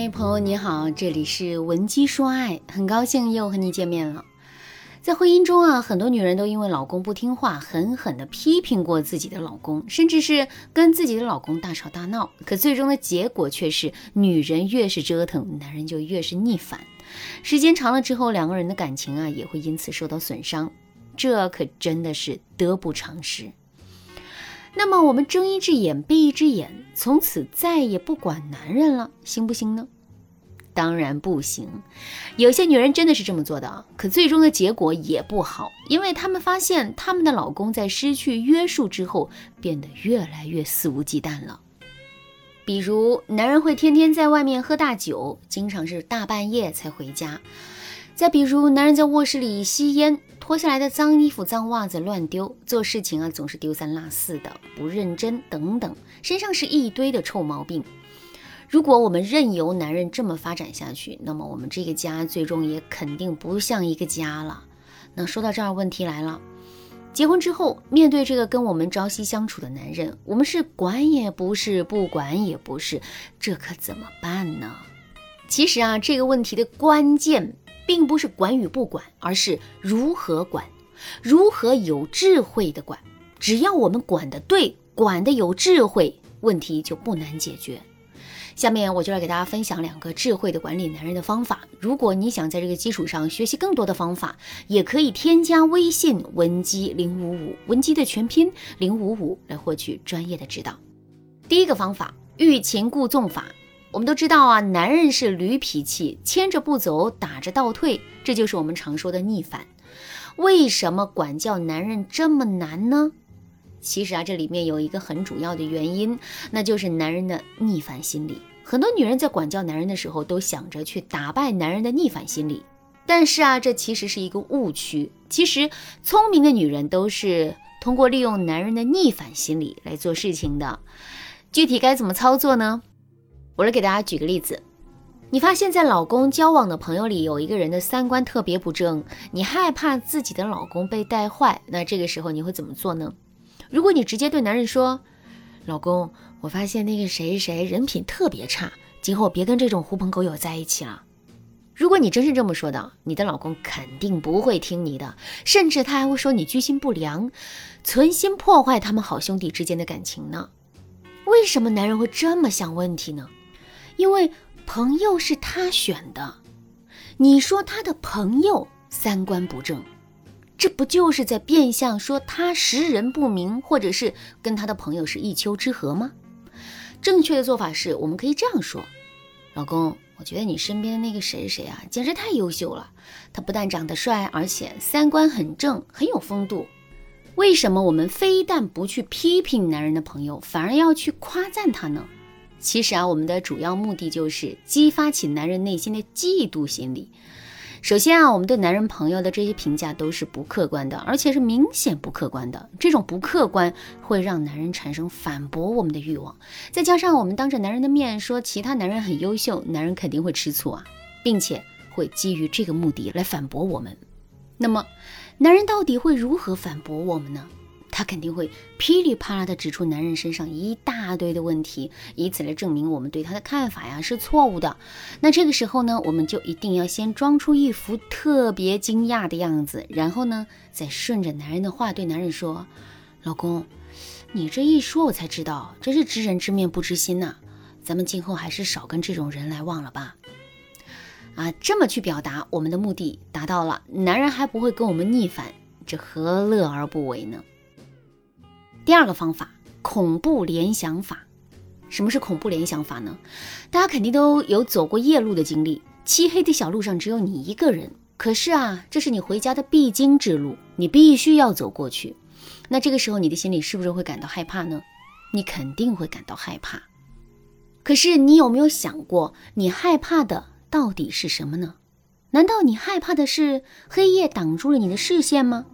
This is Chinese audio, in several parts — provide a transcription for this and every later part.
嗨，朋友你好，这里是文姬说爱，很高兴又和你见面了。在婚姻中啊，很多女人都因为老公不听话，狠狠地批评过自己的老公，甚至是跟自己的老公大吵大闹。可最终的结果却是，女人越是折腾，男人就越是逆反。时间长了之后，两个人的感情啊，也会因此受到损伤。这可真的是得不偿失。那么我们睁一只眼闭一只眼，从此再也不管男人了，行不行呢？当然不行。有些女人真的是这么做的，可最终的结果也不好，因为她们发现她们的老公在失去约束之后，变得越来越肆无忌惮了。比如，男人会天天在外面喝大酒，经常是大半夜才回家；再比如，男人在卧室里吸烟。脱下来的脏衣服、脏袜子乱丢，做事情啊总是丢三落四的，不认真等等，身上是一堆的臭毛病。如果我们任由男人这么发展下去，那么我们这个家最终也肯定不像一个家了。那说到这儿，问题来了：结婚之后，面对这个跟我们朝夕相处的男人，我们是管也不是，不管也不是，这可怎么办呢？其实啊，这个问题的关键。并不是管与不管，而是如何管，如何有智慧的管。只要我们管的对，管的有智慧，问题就不难解决。下面我就来给大家分享两个智慧的管理男人的方法。如果你想在这个基础上学习更多的方法，也可以添加微信文姬零五五，文姬的全拼零五五来获取专业的指导。第一个方法，欲擒故纵法。我们都知道啊，男人是驴脾气，牵着不走，打着倒退，这就是我们常说的逆反。为什么管教男人这么难呢？其实啊，这里面有一个很主要的原因，那就是男人的逆反心理。很多女人在管教男人的时候，都想着去打败男人的逆反心理，但是啊，这其实是一个误区。其实聪明的女人都是通过利用男人的逆反心理来做事情的。具体该怎么操作呢？我来给大家举个例子，你发现，在老公交往的朋友里有一个人的三观特别不正，你害怕自己的老公被带坏，那这个时候你会怎么做呢？如果你直接对男人说：“老公，我发现那个谁谁人品特别差，今后别跟这种狐朋狗友在一起了。”如果你真是这么说的，你的老公肯定不会听你的，甚至他还会说你居心不良，存心破坏他们好兄弟之间的感情呢。为什么男人会这么想问题呢？因为朋友是他选的，你说他的朋友三观不正，这不就是在变相说他识人不明，或者是跟他的朋友是一丘之貉吗？正确的做法是，我们可以这样说：老公，我觉得你身边的那个谁谁啊，简直太优秀了。他不但长得帅，而且三观很正，很有风度。为什么我们非但不去批评男人的朋友，反而要去夸赞他呢？其实啊，我们的主要目的就是激发起男人内心的嫉妒心理。首先啊，我们对男人朋友的这些评价都是不客观的，而且是明显不客观的。这种不客观会让男人产生反驳我们的欲望。再加上我们当着男人的面说其他男人很优秀，男人肯定会吃醋啊，并且会基于这个目的来反驳我们。那么，男人到底会如何反驳我们呢？他肯定会噼里啪啦的指出男人身上一大堆的问题，以此来证明我们对他的看法呀是错误的。那这个时候呢，我们就一定要先装出一副特别惊讶的样子，然后呢，再顺着男人的话对男人说：“老公，你这一说，我才知道，真是知人知面不知心呐。咱们今后还是少跟这种人来往了吧。”啊，这么去表达，我们的目的达到了，男人还不会跟我们逆反，这何乐而不为呢？第二个方法，恐怖联想法。什么是恐怖联想法呢？大家肯定都有走过夜路的经历，漆黑的小路上只有你一个人，可是啊，这是你回家的必经之路，你必须要走过去。那这个时候，你的心里是不是会感到害怕呢？你肯定会感到害怕。可是你有没有想过，你害怕的到底是什么呢？难道你害怕的是黑夜挡住了你的视线吗？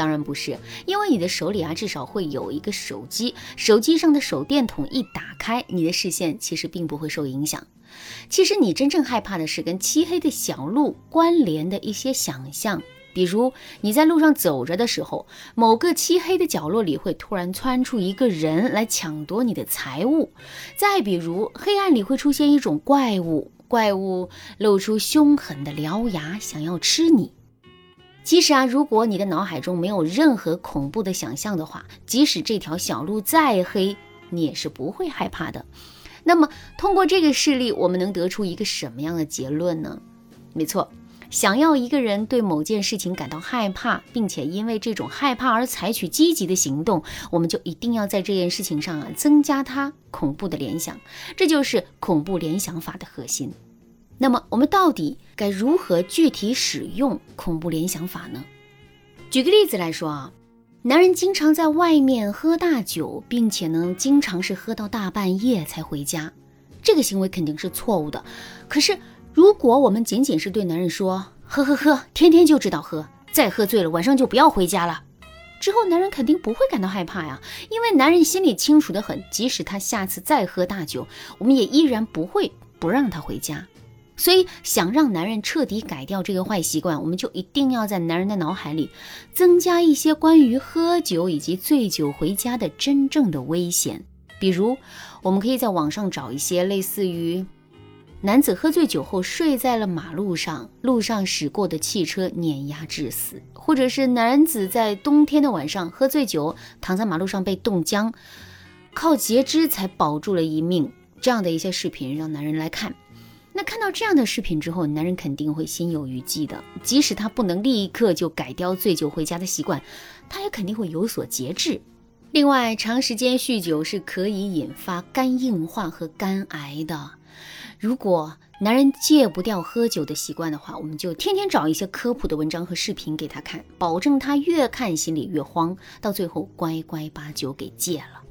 当然不是，因为你的手里啊，至少会有一个手机，手机上的手电筒一打开，你的视线其实并不会受影响。其实你真正害怕的是跟漆黑的小路关联的一些想象，比如你在路上走着的时候，某个漆黑的角落里会突然窜出一个人来抢夺你的财物；再比如黑暗里会出现一种怪物。怪物露出凶狠的獠牙，想要吃你。其实啊，如果你的脑海中没有任何恐怖的想象的话，即使这条小路再黑，你也是不会害怕的。那么，通过这个事例，我们能得出一个什么样的结论呢？没错，想要一个人对某件事情感到害怕，并且因为这种害怕而采取积极的行动，我们就一定要在这件事情上啊增加他恐怖的联想，这就是恐怖联想法的核心。那么，我们到底该如何具体使用恐怖联想法呢？举个例子来说啊，男人经常在外面喝大酒，并且呢，经常是喝到大半夜才回家，这个行为肯定是错误的。可是，如果我们仅仅是对男人说“喝喝喝，天天就知道喝，再喝醉了晚上就不要回家了”，之后男人肯定不会感到害怕呀，因为男人心里清楚的很，即使他下次再喝大酒，我们也依然不会不让他回家。所以，想让男人彻底改掉这个坏习惯，我们就一定要在男人的脑海里增加一些关于喝酒以及醉酒回家的真正的危险。比如，我们可以在网上找一些类似于男子喝醉酒后睡在了马路上，路上驶过的汽车碾压致死，或者是男子在冬天的晚上喝醉酒躺在马路上被冻僵，靠截肢才保住了一命，这样的一些视频让男人来看。那看到这样的视频之后，男人肯定会心有余悸的。即使他不能立刻就改掉醉酒回家的习惯，他也肯定会有所节制。另外，长时间酗酒是可以引发肝硬化和肝癌的。如果男人戒不掉喝酒的习惯的话，我们就天天找一些科普的文章和视频给他看，保证他越看心里越慌，到最后乖乖把酒给戒了。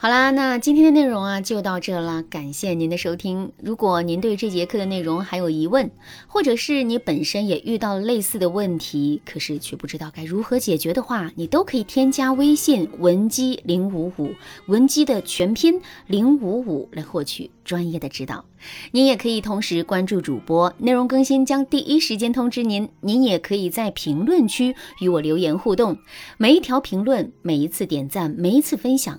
好啦，那今天的内容啊就到这了，感谢您的收听。如果您对这节课的内容还有疑问，或者是你本身也遇到了类似的问题，可是却不知道该如何解决的话，你都可以添加微信文姬零五五，文姬的全拼零五五来获取专业的指导。您也可以同时关注主播，内容更新将第一时间通知您。您也可以在评论区与我留言互动，每一条评论、每一次点赞、每一次分享。